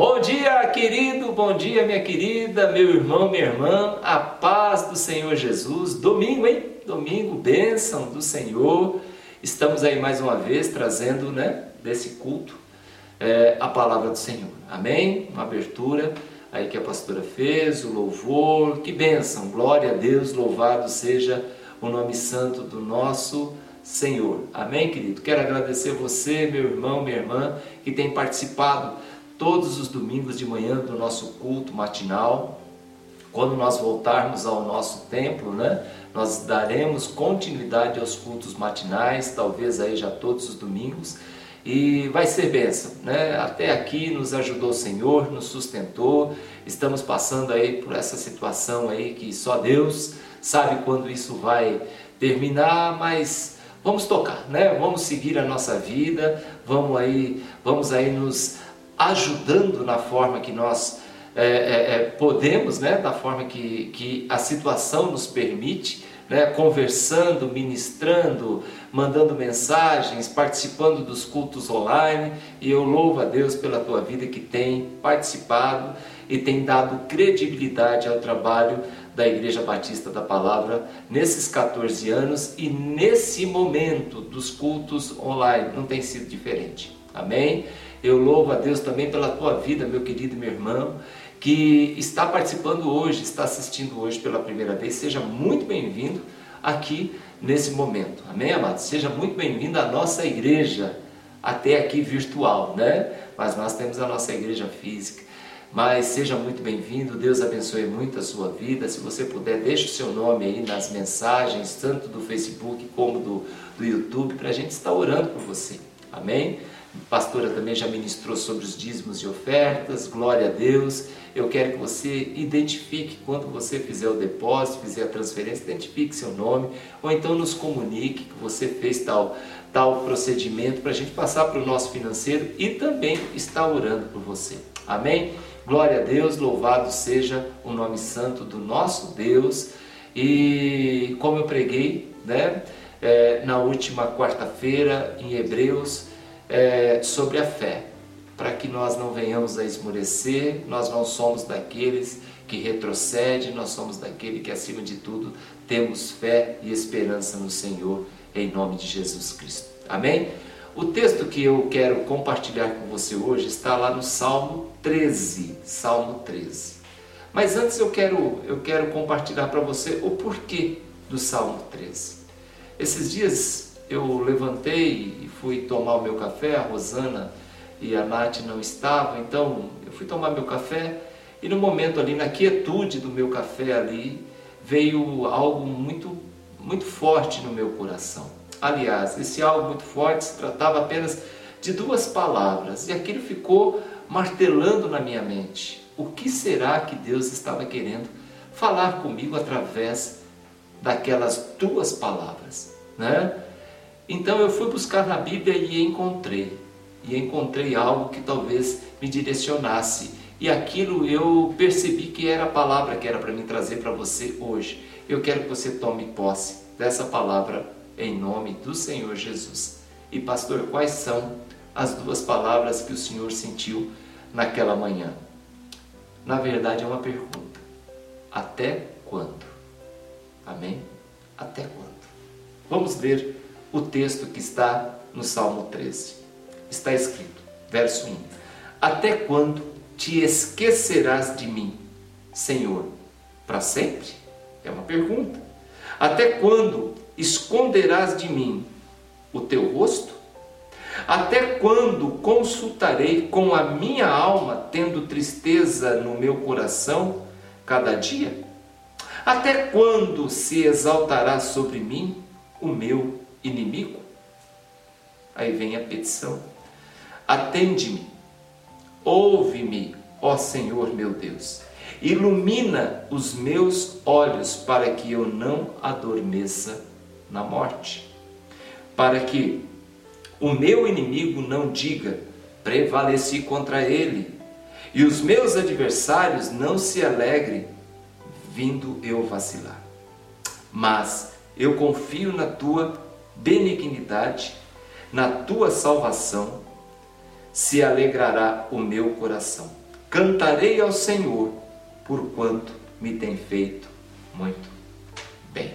Bom dia, querido, bom dia, minha querida, meu irmão, minha irmã, a paz do Senhor Jesus. Domingo, hein? Domingo, bênção do Senhor. Estamos aí mais uma vez trazendo, né, desse culto, é, a palavra do Senhor. Amém? Uma abertura aí que a pastora fez, o louvor, que bênção, glória a Deus, louvado seja o nome santo do nosso Senhor. Amém, querido? Quero agradecer você, meu irmão, minha irmã, que tem participado todos os domingos de manhã do nosso culto matinal. Quando nós voltarmos ao nosso templo, né, nós daremos continuidade aos cultos matinais, talvez aí já todos os domingos, e vai ser bênção, né? Até aqui nos ajudou o Senhor, nos sustentou. Estamos passando aí por essa situação aí que só Deus sabe quando isso vai terminar, mas vamos tocar, né? Vamos seguir a nossa vida, vamos aí, vamos aí nos ajudando na forma que nós é, é, é, podemos, né, da forma que, que a situação nos permite, né, conversando, ministrando, mandando mensagens, participando dos cultos online. E eu louvo a Deus pela tua vida que tem participado e tem dado credibilidade ao trabalho da Igreja Batista da Palavra nesses 14 anos e nesse momento dos cultos online. Não tem sido diferente. Amém? Eu louvo a Deus também pela tua vida, meu querido meu irmão, que está participando hoje, está assistindo hoje pela primeira vez. Seja muito bem-vindo aqui nesse momento. Amém, amados? Seja muito bem-vindo à nossa igreja, até aqui virtual, né? Mas nós temos a nossa igreja física. Mas seja muito bem-vindo, Deus abençoe muito a sua vida. Se você puder, deixe o seu nome aí nas mensagens, tanto do Facebook como do, do YouTube, para a gente estar orando por você. Amém? Pastora também já ministrou sobre os dízimos e ofertas, glória a Deus. Eu quero que você identifique quando você fizer o depósito, fizer a transferência, identifique seu nome, ou então nos comunique que você fez tal, tal procedimento para a gente passar para o nosso financeiro e também estar orando por você. Amém? Glória a Deus, louvado seja o nome santo do nosso Deus. E como eu preguei, né, é, na última quarta-feira em Hebreus, é, sobre a fé, para que nós não venhamos a esmorecer, nós não somos daqueles que retrocedem, nós somos daquele que, acima de tudo, temos fé e esperança no Senhor, em nome de Jesus Cristo. Amém? O texto que eu quero compartilhar com você hoje está lá no Salmo 13, Salmo 13. Mas antes eu quero, eu quero compartilhar para você o porquê do Salmo 13. Esses dias eu levantei e fui tomar o meu café, a Rosana e a Nath não estavam, então eu fui tomar meu café e no momento ali, na quietude do meu café ali, veio algo muito, muito forte no meu coração. Aliás, esse algo muito forte se tratava apenas de duas palavras e aquilo ficou martelando na minha mente. O que será que Deus estava querendo falar comigo através daquelas duas palavras, né? Então eu fui buscar na Bíblia e encontrei. E encontrei algo que talvez me direcionasse. E aquilo eu percebi que era a palavra que era para mim trazer para você hoje. Eu quero que você tome posse dessa palavra em nome do Senhor Jesus. E pastor, quais são as duas palavras que o Senhor sentiu naquela manhã? Na verdade é uma pergunta. Até quando? Amém? Até quando? Vamos ver o texto que está no Salmo 13. Está escrito, verso 1: Até quando te esquecerás de mim, Senhor? Para sempre? É uma pergunta. Até quando esconderás de mim o teu rosto? Até quando consultarei com a minha alma, tendo tristeza no meu coração cada dia? Até quando se exaltará sobre mim o meu inimigo? Aí vem a petição. Atende-me, ouve-me, ó Senhor meu Deus. Ilumina os meus olhos para que eu não adormeça na morte. Para que o meu inimigo não diga, prevaleci contra ele, e os meus adversários não se alegrem, vindo eu vacilar. Mas eu confio na tua benignidade, na tua salvação se alegrará o meu coração. Cantarei ao Senhor, por quanto me tem feito muito bem.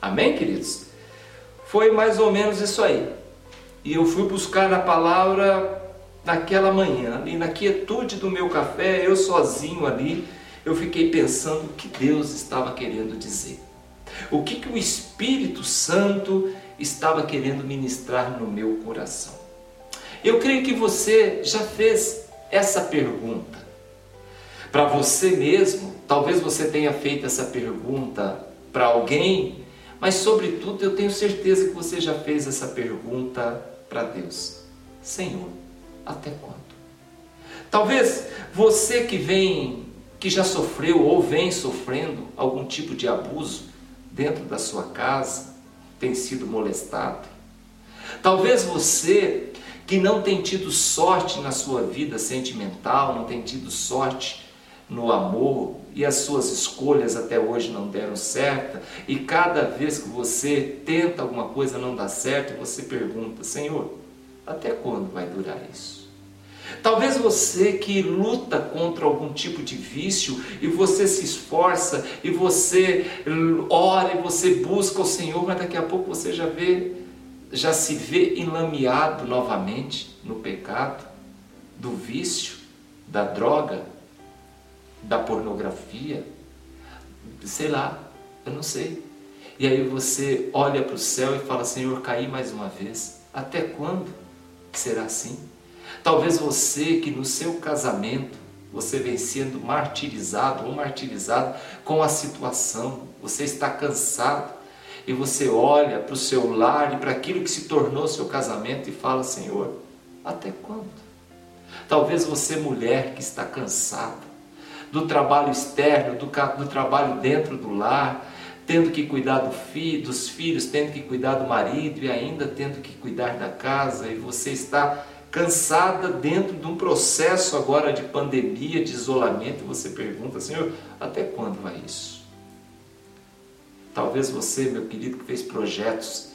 Amém, queridos? Foi mais ou menos isso aí. E eu fui buscar a palavra naquela manhã, ali na quietude do meu café, eu sozinho ali, eu fiquei pensando o que Deus estava querendo dizer. O que, que o Espírito Santo estava querendo ministrar no meu coração. Eu creio que você já fez essa pergunta. Para você mesmo, talvez você tenha feito essa pergunta para alguém, mas sobretudo eu tenho certeza que você já fez essa pergunta para Deus. Senhor, até quando? Talvez você que vem, que já sofreu ou vem sofrendo algum tipo de abuso dentro da sua casa, tem sido molestado. Talvez você que não tem tido sorte na sua vida sentimental, não tem tido sorte no amor e as suas escolhas até hoje não deram certo, e cada vez que você tenta alguma coisa não dá certo, você pergunta: Senhor, até quando vai durar isso? Talvez você que luta contra algum tipo de vício e você se esforça e você ora e você busca o Senhor, mas daqui a pouco você já vê, já se vê enlameado novamente no pecado, do vício, da droga, da pornografia, sei lá, eu não sei. E aí você olha para o céu e fala: Senhor, caí mais uma vez. Até quando será assim? Talvez você que no seu casamento você vem sendo martirizado ou martirizado com a situação, você está cansado e você olha para o seu lar e para aquilo que se tornou seu casamento e fala: Senhor, até quando? Talvez você, mulher que está cansada do trabalho externo, do, do trabalho dentro do lar, tendo que cuidar do dos filhos, tendo que cuidar do marido e ainda tendo que cuidar da casa, e você está cansada dentro de um processo agora de pandemia, de isolamento, você pergunta, Senhor, até quando vai isso? Talvez você, meu querido, que fez projetos,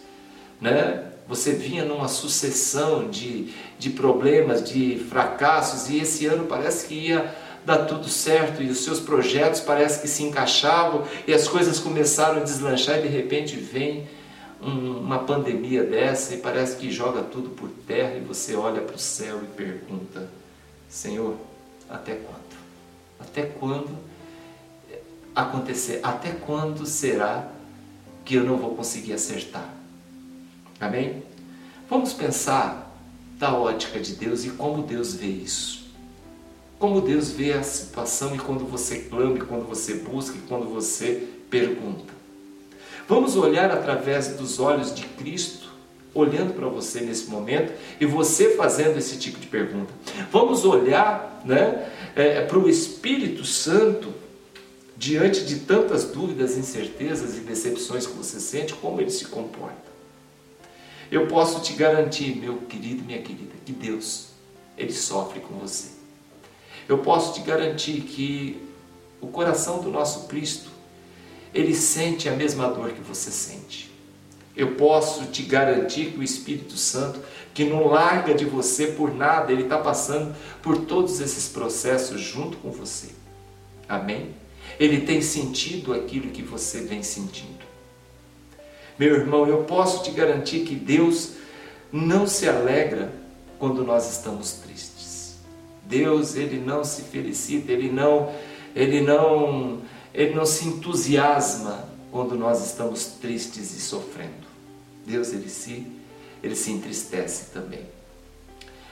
né? Você vinha numa sucessão de, de problemas, de fracassos, e esse ano parece que ia dar tudo certo e os seus projetos parece que se encaixavam e as coisas começaram a deslanchar e de repente vem um, uma pandemia dessa e parece que joga tudo por terra e você olha para o céu e pergunta: Senhor, até quando? Até quando acontecer? Até quando será que eu não vou conseguir acertar? Amém? Vamos pensar da ótica de Deus e como Deus vê isso. Como Deus vê a situação e quando você clama, e quando você busca, e quando você pergunta. Vamos olhar através dos olhos de Cristo, olhando para você nesse momento e você fazendo esse tipo de pergunta. Vamos olhar né, é, para o Espírito Santo diante de tantas dúvidas, incertezas e decepções que você sente, como ele se comporta. Eu posso te garantir, meu querido, minha querida, que Deus, ele sofre com você. Eu posso te garantir que o coração do nosso Cristo ele sente a mesma dor que você sente. Eu posso te garantir que o Espírito Santo, que não larga de você por nada, ele está passando por todos esses processos junto com você. Amém? Ele tem sentido aquilo que você vem sentindo. Meu irmão, eu posso te garantir que Deus não se alegra quando nós estamos tristes. Deus, ele não se felicita, ele não, ele não ele não se entusiasma quando nós estamos tristes e sofrendo. Deus ele se ele se entristece também.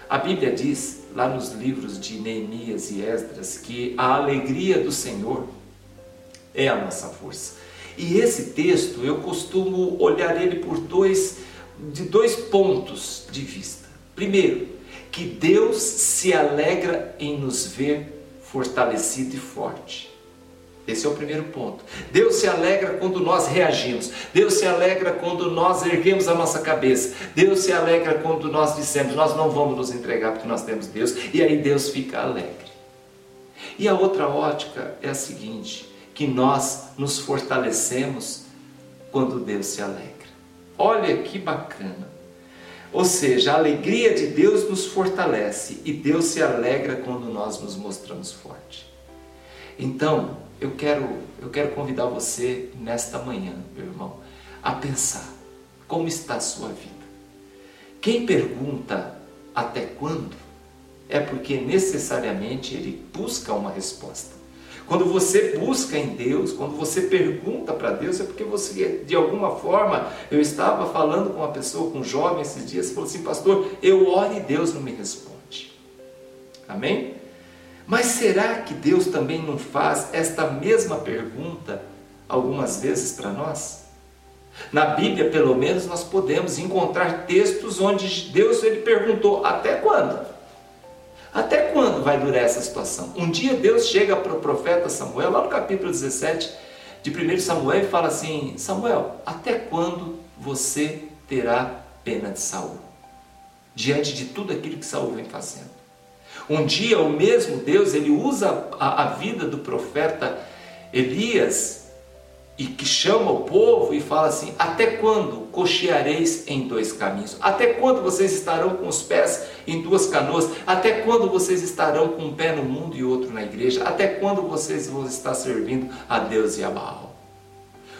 A Bíblia diz lá nos livros de Neemias e Esdras que a alegria do Senhor é a nossa força. E esse texto eu costumo olhar ele por dois de dois pontos de vista. Primeiro, que Deus se alegra em nos ver fortalecido e forte. Esse é o primeiro ponto. Deus se alegra quando nós reagimos. Deus se alegra quando nós erguemos a nossa cabeça. Deus se alegra quando nós dissemos: Nós não vamos nos entregar porque nós temos Deus. E aí Deus fica alegre. E a outra ótica é a seguinte: que nós nos fortalecemos quando Deus se alegra. Olha que bacana. Ou seja, a alegria de Deus nos fortalece e Deus se alegra quando nós nos mostramos fortes. Então, eu quero, eu quero convidar você nesta manhã, meu irmão, a pensar como está a sua vida. Quem pergunta até quando é porque necessariamente ele busca uma resposta. Quando você busca em Deus, quando você pergunta para Deus, é porque você, de alguma forma, eu estava falando com uma pessoa, com um jovem esses dias, falou assim, pastor, eu oro e Deus não me responde. Amém? Mas será que Deus também não faz esta mesma pergunta algumas vezes para nós? Na Bíblia, pelo menos, nós podemos encontrar textos onde Deus ele perguntou: até quando? Até quando vai durar essa situação? Um dia Deus chega para o profeta Samuel, lá no capítulo 17 de 1 Samuel, e fala assim: Samuel, até quando você terá pena de Saul? Diante de tudo aquilo que Saul vem fazendo. Um dia o mesmo Deus, ele usa a, a vida do profeta Elias e que chama o povo e fala assim: Até quando cocheareis em dois caminhos? Até quando vocês estarão com os pés em duas canoas? Até quando vocês estarão com um pé no mundo e outro na igreja? Até quando vocês vão estar servindo a Deus e a Baal?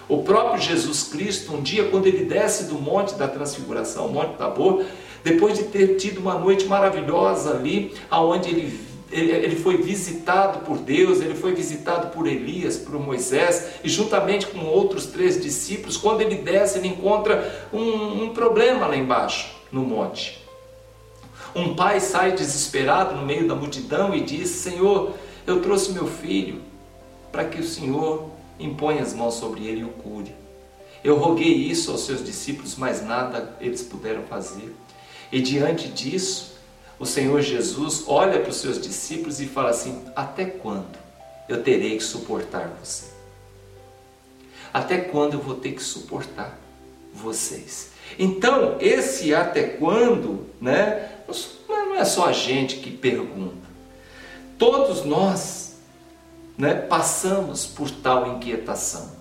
O próprio Jesus Cristo, um dia, quando ele desce do Monte da Transfiguração, Monte Tabor, depois de ter tido uma noite maravilhosa ali, aonde ele ele, ele foi visitado por Deus, ele foi visitado por Elias, por Moisés, e juntamente com outros três discípulos, quando ele desce, ele encontra um, um problema lá embaixo, no monte. Um pai sai desesperado no meio da multidão e diz: Senhor, eu trouxe meu filho para que o Senhor imponha as mãos sobre ele e o cure. Eu roguei isso aos seus discípulos, mas nada eles puderam fazer. E diante disso, o Senhor Jesus olha para os seus discípulos e fala assim: Até quando eu terei que suportar você? Até quando eu vou ter que suportar vocês? Então, esse até quando, né? Não é só a gente que pergunta. Todos nós, né, passamos por tal inquietação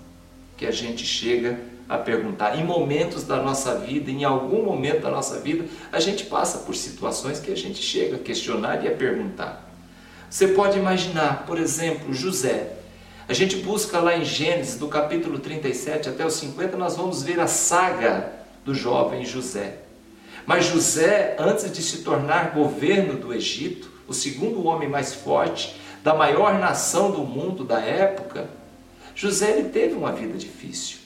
que a gente chega a perguntar. Em momentos da nossa vida, em algum momento da nossa vida, a gente passa por situações que a gente chega a questionar e a perguntar. Você pode imaginar, por exemplo, José. A gente busca lá em Gênesis, do capítulo 37 até o 50, nós vamos ver a saga do jovem José. Mas José, antes de se tornar governo do Egito, o segundo homem mais forte da maior nação do mundo da época, José ele teve uma vida difícil.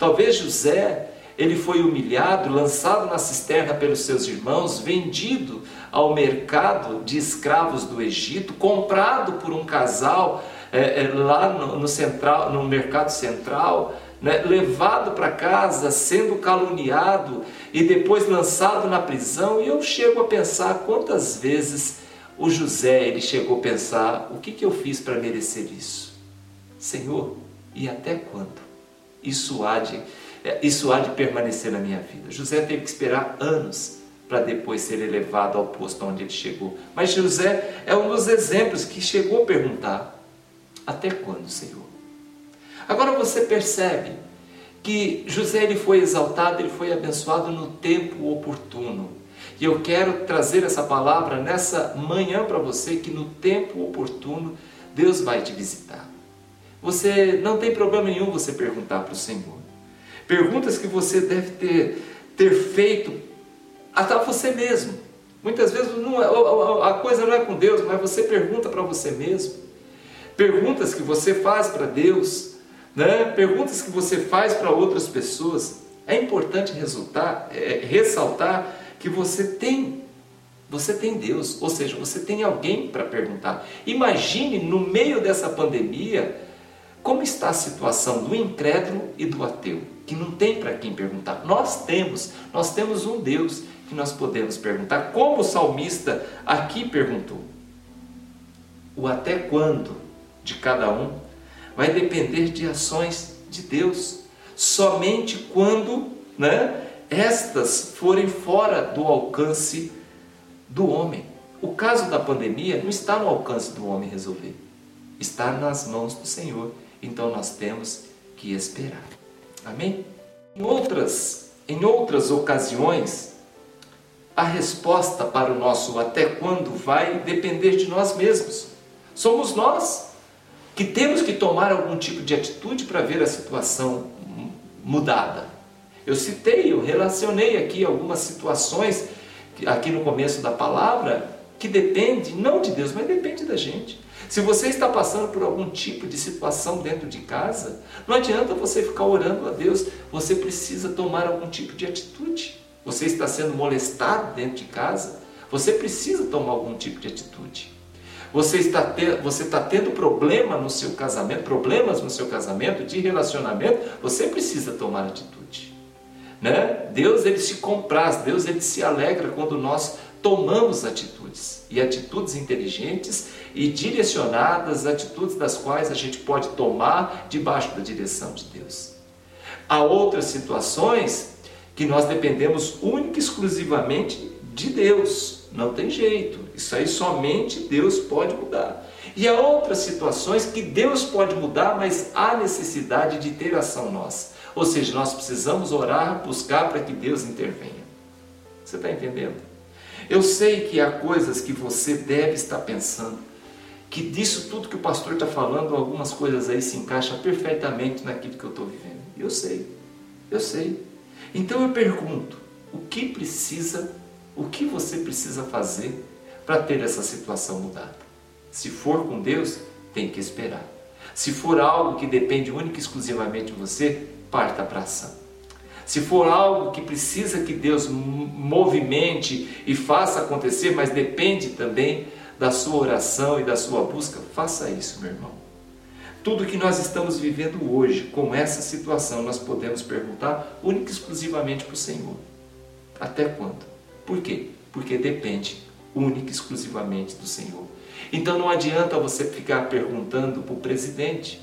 Talvez José, ele foi humilhado, lançado na cisterna pelos seus irmãos, vendido ao mercado de escravos do Egito, comprado por um casal é, é, lá no, no, central, no mercado central, né, levado para casa, sendo caluniado e depois lançado na prisão. E eu chego a pensar quantas vezes o José ele chegou a pensar: o que, que eu fiz para merecer isso? Senhor, e até quando? Isso há de, é, isso há de permanecer na minha vida. José teve que esperar anos para depois ser elevado ao posto onde ele chegou. Mas José é um dos exemplos que chegou a perguntar: até quando, Senhor? Agora você percebe que José ele foi exaltado, ele foi abençoado no tempo oportuno. E eu quero trazer essa palavra nessa manhã para você que no tempo oportuno Deus vai te visitar. Você não tem problema nenhum você perguntar para o Senhor. Perguntas que você deve ter, ter feito até você mesmo. Muitas vezes não, é, a coisa não é com Deus, mas você pergunta para você mesmo. Perguntas que você faz para Deus, né? perguntas que você faz para outras pessoas. É importante resultar, é, ressaltar que você tem você tem Deus, ou seja, você tem alguém para perguntar. Imagine no meio dessa pandemia, como está a situação do incrédulo e do ateu, que não tem para quem perguntar? Nós temos, nós temos um Deus que nós podemos perguntar, como o salmista aqui perguntou. O até quando de cada um vai depender de ações de Deus, somente quando né, estas forem fora do alcance do homem. O caso da pandemia não está no alcance do homem resolver, está nas mãos do Senhor então nós temos que esperar. Amém? Em outras, em outras ocasiões, a resposta para o nosso até quando vai depender de nós mesmos. Somos nós que temos que tomar algum tipo de atitude para ver a situação mudada. Eu citei, eu relacionei aqui algumas situações aqui no começo da palavra que depende não de Deus, mas depende da gente. Se você está passando por algum tipo de situação dentro de casa, não adianta você ficar orando a Deus, você precisa tomar algum tipo de atitude. Você está sendo molestado dentro de casa, você precisa tomar algum tipo de atitude. Você está, ter, você está tendo problema no seu casamento, problemas no seu casamento, de relacionamento, você precisa tomar atitude. Né? Deus ele se compraz, Deus ele se alegra quando nós tomamos atitudes, e atitudes inteligentes e direcionadas, atitudes das quais a gente pode tomar debaixo da direção de Deus. Há outras situações que nós dependemos única e exclusivamente de Deus, não tem jeito, isso aí somente Deus pode mudar. E há outras situações que Deus pode mudar, mas há necessidade de ter ação nossa. Ou seja, nós precisamos orar, buscar para que Deus intervenha. Você está entendendo? Eu sei que há coisas que você deve estar pensando, que disso tudo que o pastor está falando, algumas coisas aí se encaixam perfeitamente naquilo que eu estou vivendo. Eu sei, eu sei. Então eu pergunto: o que precisa, o que você precisa fazer para ter essa situação mudada? Se for com Deus, tem que esperar. Se for algo que depende única e exclusivamente de você, parta para ação. Se for algo que precisa que Deus movimente e faça acontecer, mas depende também da sua oração e da sua busca, faça isso, meu irmão. Tudo que nós estamos vivendo hoje, com essa situação, nós podemos perguntar única e exclusivamente para o Senhor. Até quando? Por quê? Porque depende única e exclusivamente do Senhor. Então não adianta você ficar perguntando para o presidente,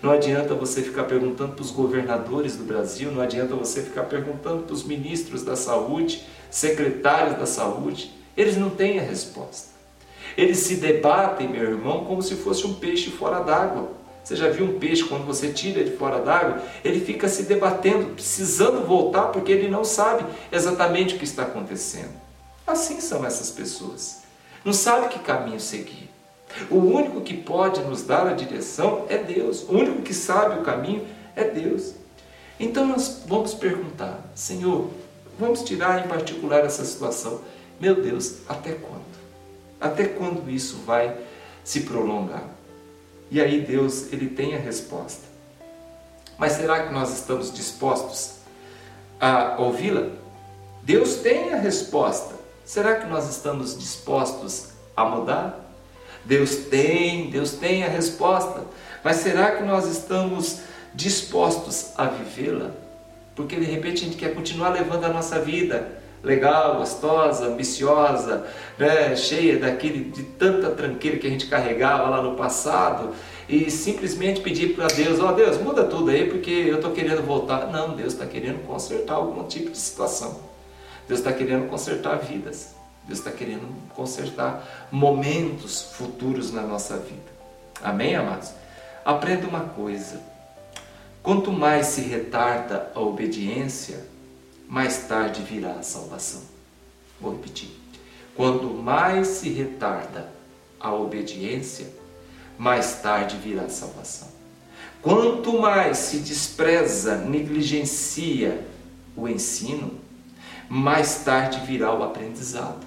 não adianta você ficar perguntando para os governadores do Brasil, não adianta você ficar perguntando para os ministros da saúde, secretários da saúde. Eles não têm a resposta. Eles se debatem, meu irmão, como se fosse um peixe fora d'água. Você já viu um peixe quando você tira de fora d'água? Ele fica se debatendo, precisando voltar porque ele não sabe exatamente o que está acontecendo. Assim são essas pessoas. Não sabe que caminho seguir. O único que pode nos dar a direção é Deus. O único que sabe o caminho é Deus. Então nós vamos perguntar, Senhor, vamos tirar em particular essa situação. Meu Deus, até quando? Até quando isso vai se prolongar? E aí Deus, ele tem a resposta. Mas será que nós estamos dispostos a ouvi-la? Deus tem a resposta. Será que nós estamos dispostos a mudar? Deus tem, Deus tem a resposta, mas será que nós estamos dispostos a vivê-la? Porque de repente a gente quer continuar levando a nossa vida legal, gostosa, ambiciosa, né, cheia daquele de tanta tranqueira que a gente carregava lá no passado e simplesmente pedir para Deus, ó oh, Deus, muda tudo aí porque eu estou querendo voltar. Não, Deus está querendo consertar algum tipo de situação. Deus está querendo consertar vidas. Deus está querendo consertar momentos futuros na nossa vida. Amém, amados? Aprenda uma coisa: quanto mais se retarda a obediência, mais tarde virá a salvação. Vou repetir. Quanto mais se retarda a obediência, mais tarde virá a salvação. Quanto mais se despreza, negligencia o ensino, mais tarde virá o aprendizado.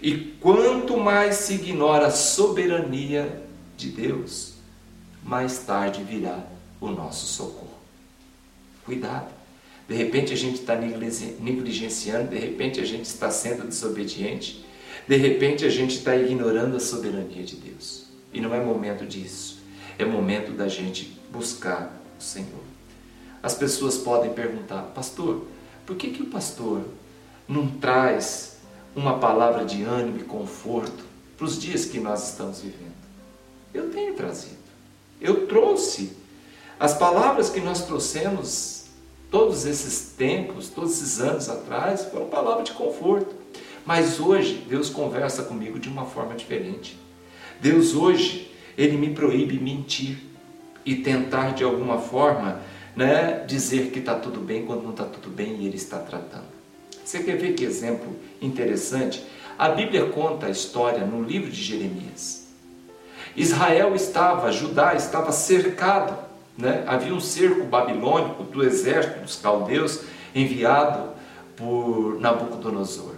E quanto mais se ignora a soberania de Deus, mais tarde virá o nosso socorro. Cuidado. De repente a gente está negligenciando, de repente a gente está sendo desobediente, de repente a gente está ignorando a soberania de Deus. E não é momento disso. É momento da gente buscar o Senhor. As pessoas podem perguntar, pastor, por que, que o pastor não traz uma palavra de ânimo e conforto para os dias que nós estamos vivendo. Eu tenho trazido. Eu trouxe. As palavras que nós trouxemos todos esses tempos, todos esses anos atrás, foram palavras de conforto. Mas hoje Deus conversa comigo de uma forma diferente. Deus hoje, Ele me proíbe mentir e tentar de alguma forma né, dizer que está tudo bem quando não está tudo bem e Ele está tratando. Você quer ver que exemplo interessante? A Bíblia conta a história no livro de Jeremias. Israel estava, Judá estava cercado, né? havia um cerco babilônico do exército dos caldeus enviado por Nabucodonosor.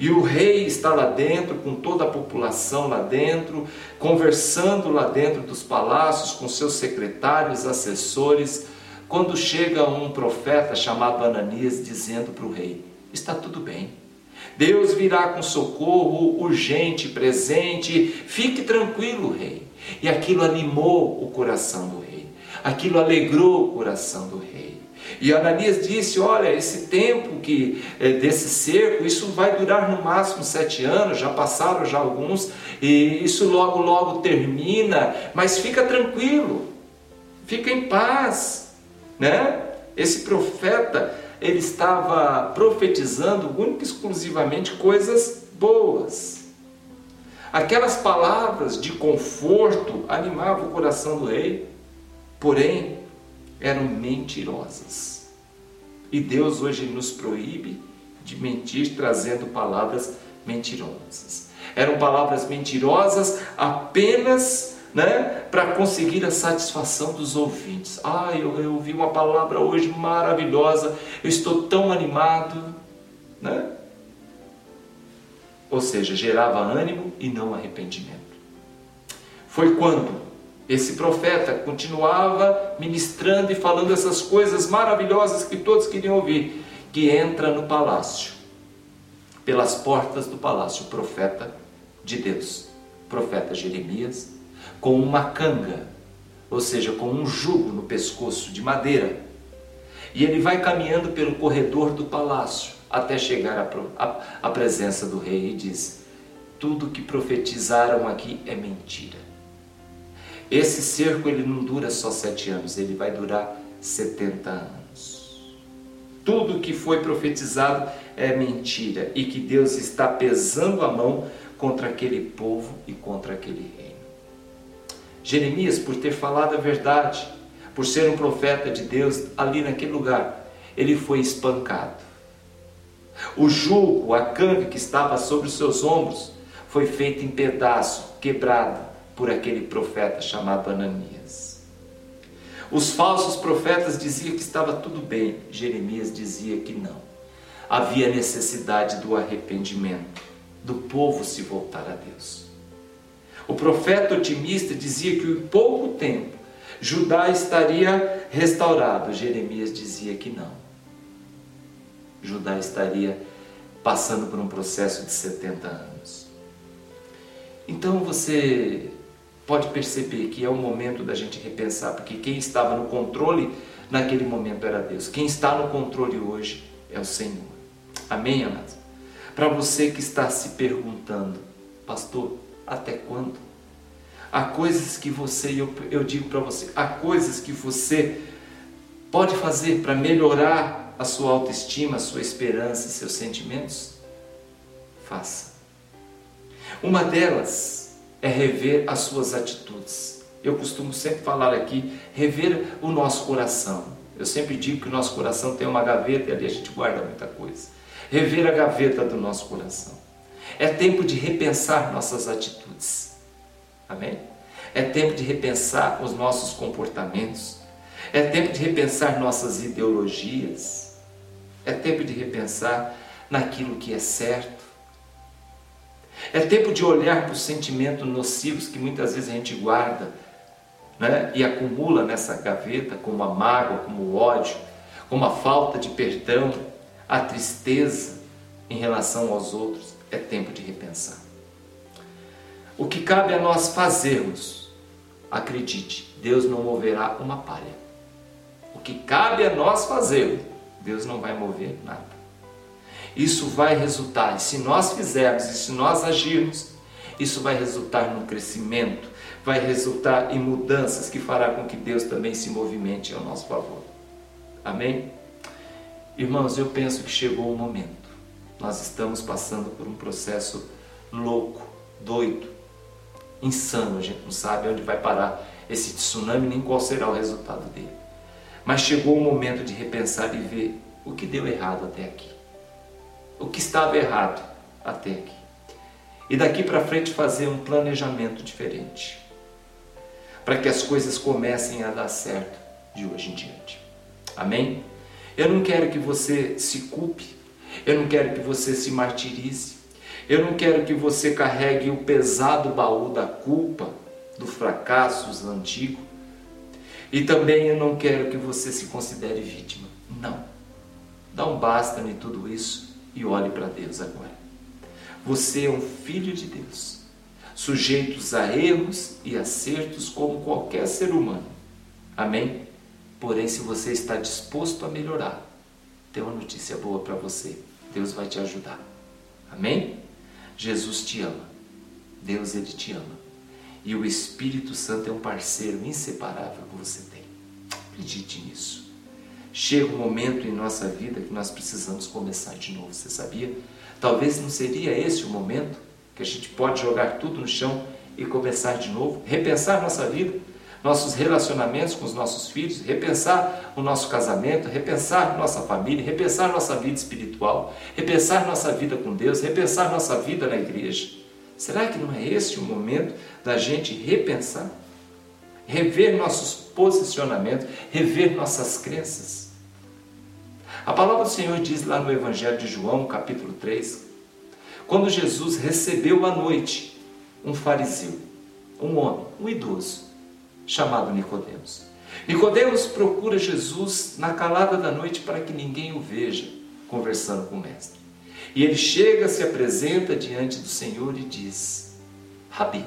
E o rei está lá dentro, com toda a população lá dentro, conversando lá dentro dos palácios com seus secretários, assessores, quando chega um profeta chamado Ananias dizendo para o rei: Está tudo bem. Deus virá com socorro urgente, presente. Fique tranquilo, rei. E aquilo animou o coração do rei. Aquilo alegrou o coração do rei. E Ananias disse: Olha, esse tempo que é, desse cerco, isso vai durar no máximo sete anos, já passaram já alguns, e isso logo, logo termina, mas fica tranquilo, fica em paz, né? Esse profeta, ele estava profetizando única e exclusivamente coisas boas. Aquelas palavras de conforto animavam o coração do rei, porém, eram mentirosas. E Deus hoje nos proíbe de mentir trazendo palavras mentirosas. Eram palavras mentirosas apenas né, para conseguir a satisfação dos ouvintes. Ah, eu, eu ouvi uma palavra hoje maravilhosa, eu estou tão animado. Né? Ou seja, gerava ânimo e não arrependimento. Foi quando esse profeta continuava ministrando e falando essas coisas maravilhosas que todos queriam ouvir, que entra no palácio, pelas portas do palácio, o profeta de Deus, profeta Jeremias, com uma canga, ou seja, com um jugo no pescoço de madeira. E ele vai caminhando pelo corredor do palácio até chegar à presença do rei e diz: Tudo que profetizaram aqui é mentira. Esse cerco ele não dura só sete anos, ele vai durar 70 anos. Tudo que foi profetizado é mentira e que Deus está pesando a mão contra aquele povo e contra aquele reino. Jeremias, por ter falado a verdade, por ser um profeta de Deus ali naquele lugar, ele foi espancado. O jugo, a canga que estava sobre os seus ombros, foi feito em pedaço, quebrado por aquele profeta chamado Ananias. Os falsos profetas diziam que estava tudo bem, Jeremias dizia que não. Havia necessidade do arrependimento, do povo se voltar a Deus. O profeta otimista dizia que em pouco tempo Judá estaria restaurado, Jeremias dizia que não. Judá estaria passando por um processo de 70 anos. Então você pode perceber que é o momento da gente repensar, porque quem estava no controle naquele momento era Deus. Quem está no controle hoje é o Senhor. Amém, amados? Para você que está se perguntando, pastor, até quando? Há coisas que você, eu, eu digo para você, há coisas que você pode fazer para melhorar a sua autoestima, a sua esperança e seus sentimentos? Faça. Uma delas é rever as suas atitudes. Eu costumo sempre falar aqui, rever o nosso coração. Eu sempre digo que o nosso coração tem uma gaveta e ali a gente guarda muita coisa. Rever a gaveta do nosso coração. É tempo de repensar nossas atitudes. Amém? É tempo de repensar os nossos comportamentos. É tempo de repensar nossas ideologias. É tempo de repensar naquilo que é certo é tempo de olhar para os sentimentos nocivos que muitas vezes a gente guarda né? e acumula nessa gaveta, como a mágoa, como o ódio, como a falta de perdão, a tristeza em relação aos outros. É tempo de repensar. O que cabe a nós fazermos, acredite, Deus não moverá uma palha. O que cabe a nós fazermos, Deus não vai mover nada isso vai resultar, se nós fizermos, e se nós agirmos, isso vai resultar num crescimento, vai resultar em mudanças que fará com que Deus também se movimente ao nosso favor. Amém? Irmãos, eu penso que chegou o momento. Nós estamos passando por um processo louco, doido, insano. A gente não sabe onde vai parar esse tsunami nem qual será o resultado dele. Mas chegou o momento de repensar e ver o que deu errado até aqui. O que estava errado até aqui. E daqui para frente fazer um planejamento diferente. Para que as coisas comecem a dar certo de hoje em diante. Amém? Eu não quero que você se culpe. Eu não quero que você se martirize. Eu não quero que você carregue o pesado baú da culpa, do fracasso antigo. E também eu não quero que você se considere vítima. Não. Um basta em tudo isso e olhe para Deus agora. Você é um filho de Deus, sujeitos a erros e acertos como qualquer ser humano. Amém? Porém, se você está disposto a melhorar, tem uma notícia boa para você. Deus vai te ajudar. Amém? Jesus te ama. Deus ele te ama. E o Espírito Santo é um parceiro inseparável que você tem. Acredite nisso. Chega um momento em nossa vida que nós precisamos começar de novo, você sabia? Talvez não seria esse o momento que a gente pode jogar tudo no chão e começar de novo, repensar nossa vida, nossos relacionamentos com os nossos filhos, repensar o nosso casamento, repensar nossa família, repensar nossa vida espiritual, repensar nossa vida com Deus, repensar nossa vida na igreja. Será que não é esse o momento da gente repensar? Rever nossos posicionamentos, rever nossas crenças. A palavra do Senhor diz lá no Evangelho de João, capítulo 3, quando Jesus recebeu à noite um fariseu, um homem, um idoso, chamado Nicodemos. Nicodemos procura Jesus na calada da noite para que ninguém o veja conversando com o mestre. E ele chega, se apresenta diante do Senhor e diz: Rabi,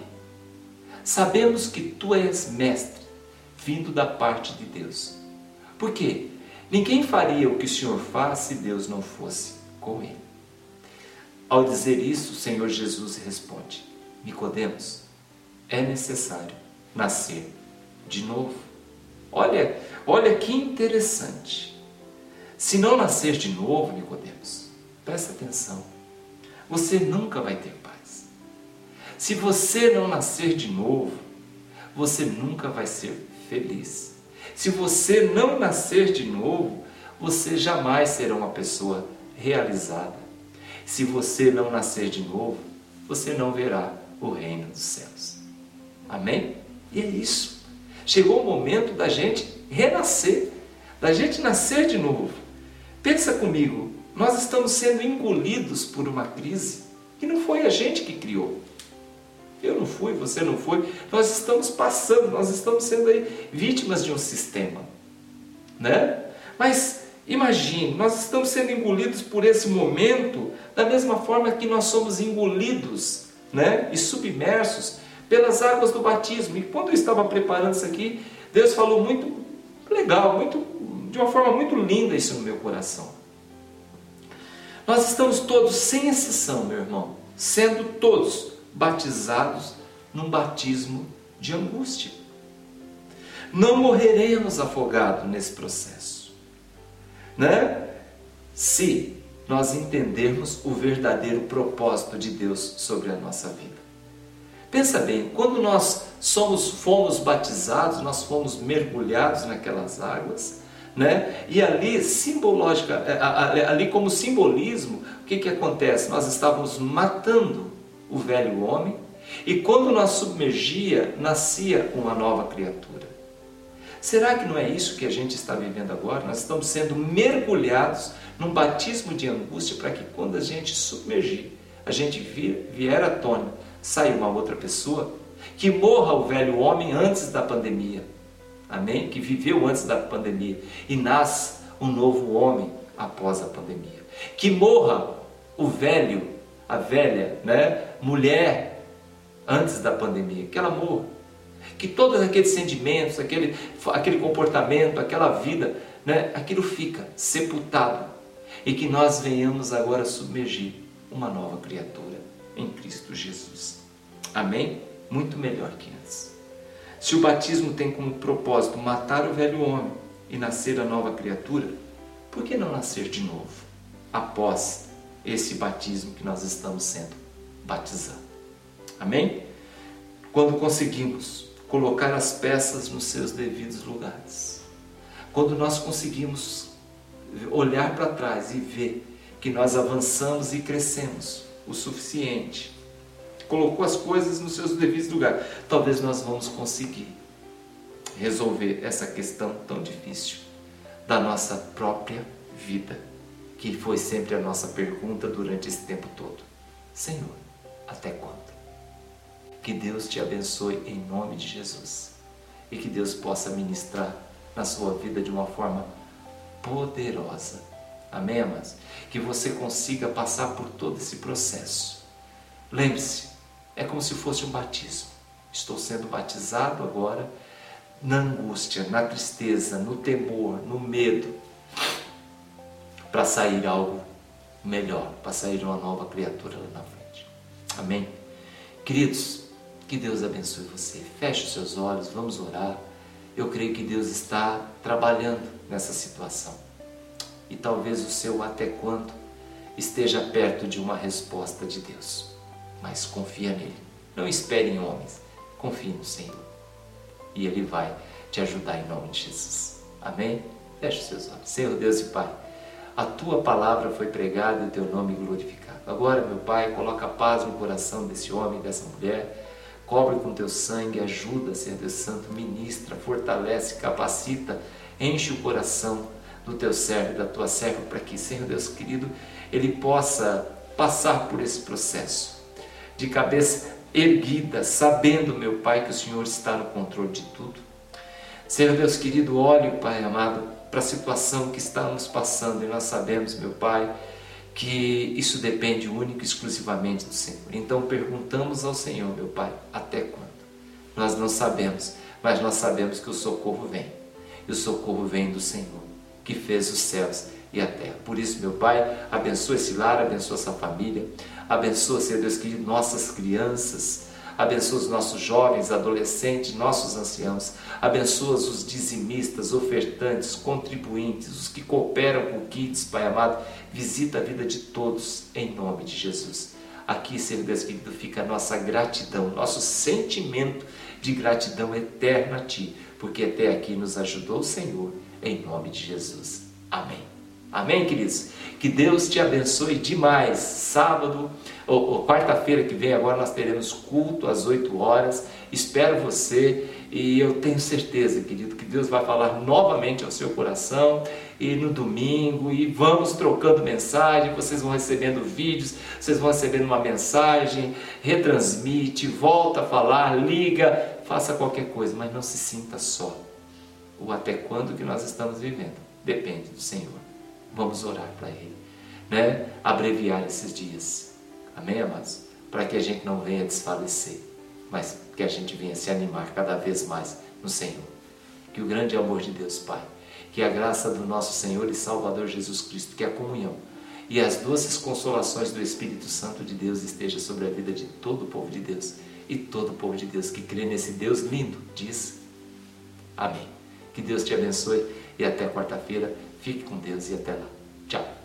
sabemos que tu és mestre, vindo da parte de Deus. Por quê? Ninguém faria o que o Senhor faz se Deus não fosse com ele. Ao dizer isso, o Senhor Jesus responde: Nicodemos, é necessário nascer de novo. Olha, olha que interessante. Se não nascer de novo, Nicodemos, presta atenção. Você nunca vai ter paz. Se você não nascer de novo, você nunca vai ser feliz. Se você não nascer de novo, você jamais será uma pessoa realizada. Se você não nascer de novo, você não verá o reino dos céus. Amém? E é isso. Chegou o momento da gente renascer, da gente nascer de novo. Pensa comigo, nós estamos sendo engolidos por uma crise que não foi a gente que criou. Eu não fui, você não foi. Nós estamos passando, nós estamos sendo aí vítimas de um sistema, né? Mas imagine, nós estamos sendo engolidos por esse momento da mesma forma que nós somos engolidos, né? E submersos pelas águas do batismo. E quando eu estava preparando isso aqui, Deus falou muito legal, muito, de uma forma muito linda isso no meu coração. Nós estamos todos, sem exceção, meu irmão, sendo todos batizados num batismo de angústia. Não morreremos afogados nesse processo, né? Se nós entendermos o verdadeiro propósito de Deus sobre a nossa vida. Pensa bem, quando nós somos, fomos batizados, nós fomos mergulhados naquelas águas, né? E ali, simbológica, é, ali como simbolismo, o que, que acontece? Nós estávamos matando o velho homem e quando nós submergia, nascia uma nova criatura. Será que não é isso que a gente está vivendo agora? Nós estamos sendo mergulhados num batismo de angústia para que quando a gente submergir, a gente vier à tona sai uma outra pessoa, que morra o velho homem antes da pandemia, amém? Que viveu antes da pandemia e nasce um novo homem após a pandemia. Que morra o velho, a velha, né, mulher antes da pandemia, que ela morra. Que todos aqueles sentimentos, aquele, aquele comportamento, aquela vida, né, aquilo fica sepultado e que nós venhamos agora submergir uma nova criatura em Cristo Jesus. Amém? Muito melhor que antes. Se o batismo tem como propósito matar o velho homem e nascer a nova criatura, por que não nascer de novo após esse batismo que nós estamos sendo batizados? Amém? Quando conseguimos colocar as peças nos seus devidos lugares, quando nós conseguimos olhar para trás e ver que nós avançamos e crescemos o suficiente. Colocou as coisas nos seus devidos lugares. Talvez nós vamos conseguir resolver essa questão tão difícil da nossa própria vida, que foi sempre a nossa pergunta durante esse tempo todo. Senhor, até quando? Que Deus te abençoe em nome de Jesus e que Deus possa ministrar na sua vida de uma forma poderosa. Amém, amados? Que você consiga passar por todo esse processo. Lembre-se, é como se fosse um batismo. Estou sendo batizado agora na angústia, na tristeza, no temor, no medo, para sair algo melhor, para sair uma nova criatura lá na frente. Amém? Queridos, que Deus abençoe você. Feche os seus olhos, vamos orar. Eu creio que Deus está trabalhando nessa situação. E talvez o seu até quando esteja perto de uma resposta de Deus. Mas confia nele. Não espere em homens. Confie no Senhor e Ele vai te ajudar em nome de Jesus. Amém? Feche os seus olhos. Senhor Deus e Pai, a Tua palavra foi pregada e o Teu nome glorificado. Agora, meu Pai, coloca paz no coração desse homem, dessa mulher. Cobre com Teu sangue, ajuda, Senhor Deus Santo, ministra, fortalece, capacita, enche o coração do Teu servo da Tua serva para que, Senhor Deus querido, ele possa passar por esse processo de cabeça erguida, sabendo, meu Pai, que o Senhor está no controle de tudo. Senhor Deus querido, olhe, Pai amado, para a situação que estamos passando e nós sabemos, meu Pai, que isso depende único e exclusivamente do Senhor. Então perguntamos ao Senhor, meu Pai, até quando? Nós não sabemos, mas nós sabemos que o socorro vem. E o socorro vem do Senhor, que fez os céus e a terra. Por isso, meu Pai, abençoa esse lar, abençoa essa família, abençoa, Senhor Deus querido, nossas crianças, abençoa os nossos jovens, adolescentes, nossos anciãos, abençoa os dizimistas, ofertantes, contribuintes, os que cooperam com o Kids, Pai amado, visita a vida de todos, em nome de Jesus. Aqui, Senhor Deus querido, fica a nossa gratidão, nosso sentimento de gratidão eterna a Ti, porque até aqui nos ajudou o Senhor, em nome de Jesus. Amém. Amém, queridos? Que Deus te abençoe demais. Sábado quarta-feira que vem, agora nós teremos culto às 8 horas. Espero você e eu tenho certeza, querido, que Deus vai falar novamente ao seu coração e no domingo e vamos trocando mensagem, vocês vão recebendo vídeos, vocês vão recebendo uma mensagem, retransmite, volta a falar, liga, faça qualquer coisa, mas não se sinta só. O até quando que nós estamos vivendo depende do Senhor. Vamos orar para Ele, né? Abreviar esses dias. Amém, amados? Para que a gente não venha desfalecer, mas que a gente venha se animar cada vez mais no Senhor. Que o grande amor de Deus Pai, que a graça do nosso Senhor e Salvador Jesus Cristo, que a comunhão e as doces consolações do Espírito Santo de Deus esteja sobre a vida de todo o povo de Deus e todo o povo de Deus que crê nesse Deus lindo, diz Amém. Que Deus te abençoe e até quarta-feira. Fique com Deus e até lá. Tchau.